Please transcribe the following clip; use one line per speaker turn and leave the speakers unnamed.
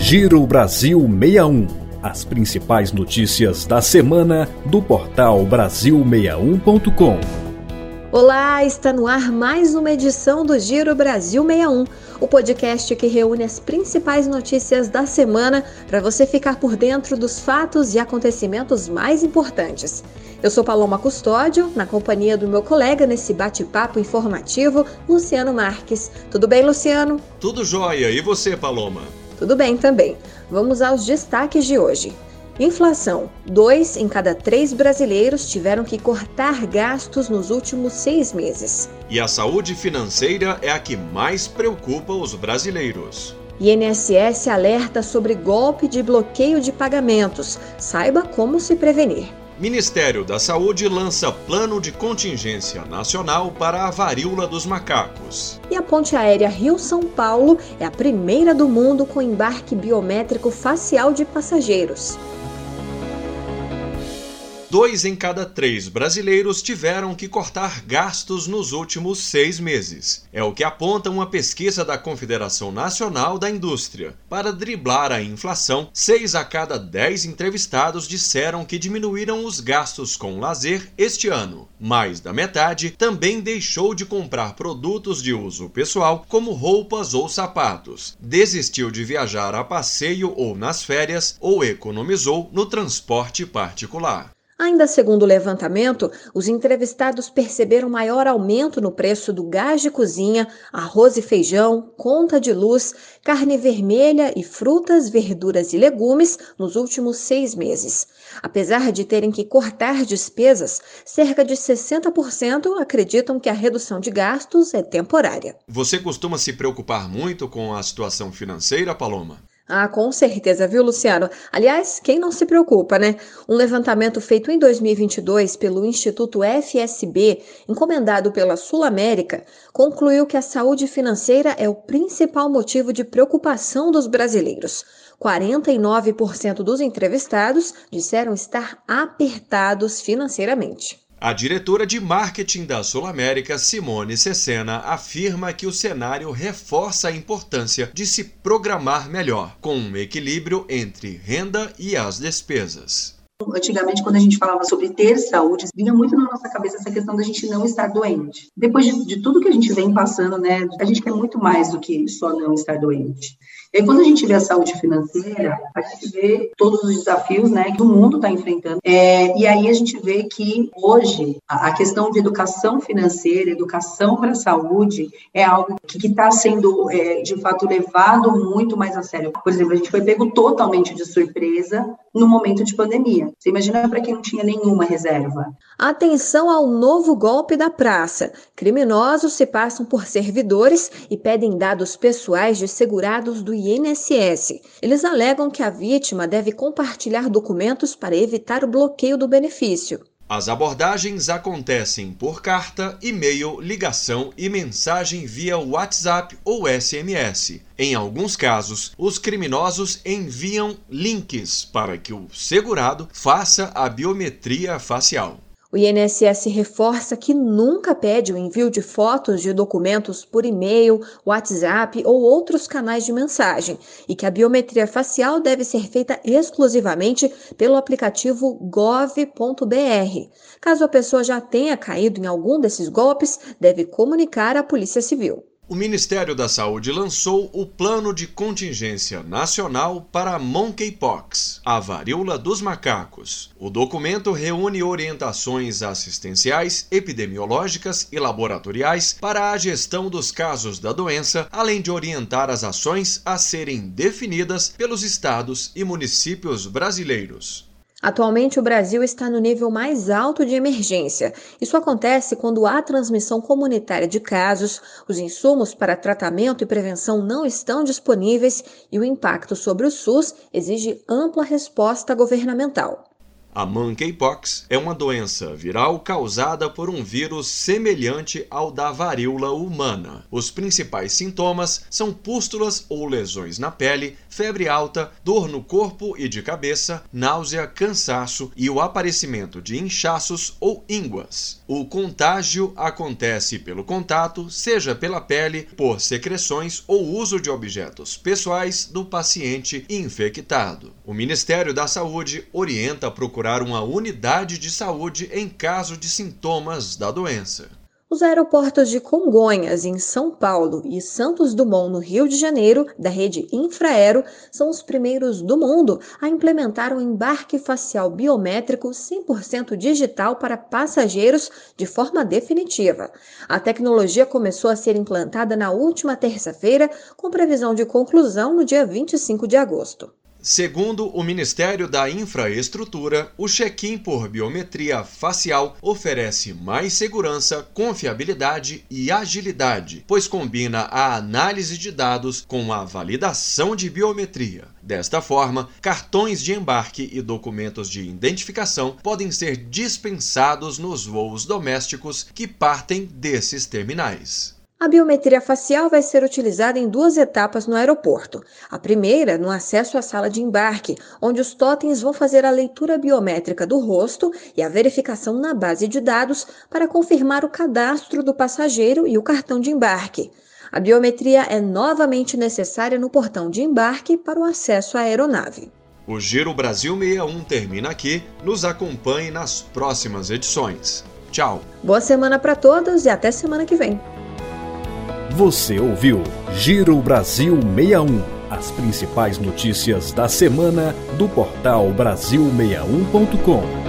Giro Brasil 61. As principais notícias da semana do portal Brasil61.com.
Olá, está no ar mais uma edição do Giro Brasil 61, o podcast que reúne as principais notícias da semana para você ficar por dentro dos fatos e acontecimentos mais importantes. Eu sou Paloma Custódio, na companhia do meu colega nesse bate-papo informativo, Luciano Marques. Tudo bem, Luciano?
Tudo jóia. E você, Paloma?
Tudo bem também. Vamos aos destaques de hoje. Inflação: dois em cada três brasileiros tiveram que cortar gastos nos últimos seis meses.
E a saúde financeira é a que mais preocupa os brasileiros.
INSS alerta sobre golpe de bloqueio de pagamentos. Saiba como se prevenir.
Ministério da Saúde lança plano de contingência nacional para a varíola dos macacos.
E a ponte aérea Rio-São Paulo é a primeira do mundo com embarque biométrico facial de passageiros.
Dois em cada três brasileiros tiveram que cortar gastos nos últimos seis meses. É o que aponta uma pesquisa da Confederação Nacional da Indústria. Para driblar a inflação, seis a cada dez entrevistados disseram que diminuíram os gastos com lazer este ano. Mais da metade também deixou de comprar produtos de uso pessoal, como roupas ou sapatos. Desistiu de viajar a passeio ou nas férias, ou economizou no transporte particular.
Ainda segundo o levantamento, os entrevistados perceberam maior aumento no preço do gás de cozinha, arroz e feijão, conta de luz, carne vermelha e frutas, verduras e legumes nos últimos seis meses. Apesar de terem que cortar despesas, cerca de 60% acreditam que a redução de gastos é temporária.
Você costuma se preocupar muito com a situação financeira, Paloma?
Ah, com certeza, viu, Luciano? Aliás, quem não se preocupa, né? Um levantamento feito em 2022 pelo Instituto FSB, encomendado pela Sul América, concluiu que a saúde financeira é o principal motivo de preocupação dos brasileiros. 49% dos entrevistados disseram estar apertados financeiramente.
A diretora de marketing da Sul América, Simone Cecena, afirma que o cenário reforça a importância de se programar melhor, com um equilíbrio entre renda e as despesas.
Antigamente, quando a gente falava sobre ter saúde, vinha muito na nossa cabeça essa questão da gente não estar doente. Depois de, de tudo que a gente vem passando, né, a gente quer muito mais do que só não estar doente. E aí, quando a gente vê a saúde financeira, a gente vê todos os desafios né, que o mundo está enfrentando. É, e aí a gente vê que hoje a, a questão de educação financeira, educação para a saúde, é algo que está sendo, é, de fato, levado muito mais a sério. Por exemplo, a gente foi pego totalmente de surpresa no momento de pandemia. Você imagina para quem não tinha nenhuma reserva.
Atenção ao novo golpe da praça. Criminosos se passam por servidores e pedem dados pessoais de segurados do INSS. Eles alegam que a vítima deve compartilhar documentos para evitar o bloqueio do benefício.
As abordagens acontecem por carta, e-mail, ligação e mensagem via WhatsApp ou SMS. Em alguns casos, os criminosos enviam links para que o segurado faça a biometria facial.
O INSS reforça que nunca pede o envio de fotos de documentos por e-mail, WhatsApp ou outros canais de mensagem e que a biometria facial deve ser feita exclusivamente pelo aplicativo gov.br. Caso a pessoa já tenha caído em algum desses golpes, deve comunicar à Polícia Civil.
O Ministério da Saúde lançou o Plano de Contingência Nacional para Monkeypox, a varíola dos macacos. O documento reúne orientações assistenciais, epidemiológicas e laboratoriais para a gestão dos casos da doença, além de orientar as ações a serem definidas pelos estados e municípios brasileiros.
Atualmente, o Brasil está no nível mais alto de emergência. Isso acontece quando há transmissão comunitária de casos, os insumos para tratamento e prevenção não estão disponíveis e o impacto sobre o SUS exige ampla resposta governamental.
A monkeypox é uma doença viral causada por um vírus semelhante ao da varíola humana. Os principais sintomas são pústulas ou lesões na pele, febre alta, dor no corpo e de cabeça, náusea, cansaço e o aparecimento de inchaços ou ínguas. O contágio acontece pelo contato, seja pela pele, por secreções ou uso de objetos pessoais do paciente infectado. O Ministério da Saúde orienta a procurar procurar uma unidade de saúde em caso de sintomas da doença.
Os aeroportos de Congonhas, em São Paulo, e Santos Dumont, no Rio de Janeiro, da rede Infraero, são os primeiros do mundo a implementar um embarque facial biométrico 100% digital para passageiros de forma definitiva. A tecnologia começou a ser implantada na última terça-feira, com previsão de conclusão no dia 25 de agosto.
Segundo o Ministério da Infraestrutura, o check-in por biometria facial oferece mais segurança, confiabilidade e agilidade, pois combina a análise de dados com a validação de biometria. Desta forma, cartões de embarque e documentos de identificação podem ser dispensados nos voos domésticos que partem desses terminais.
A biometria facial vai ser utilizada em duas etapas no aeroporto. A primeira, no acesso à sala de embarque, onde os totens vão fazer a leitura biométrica do rosto e a verificação na base de dados para confirmar o cadastro do passageiro e o cartão de embarque. A biometria é novamente necessária no portão de embarque para o acesso à aeronave.
O Giro Brasil 61 termina aqui. Nos acompanhe nas próximas edições. Tchau.
Boa semana para todos e até semana que vem.
Você ouviu Giro Brasil 61. As principais notícias da semana do portal Brasil61.com.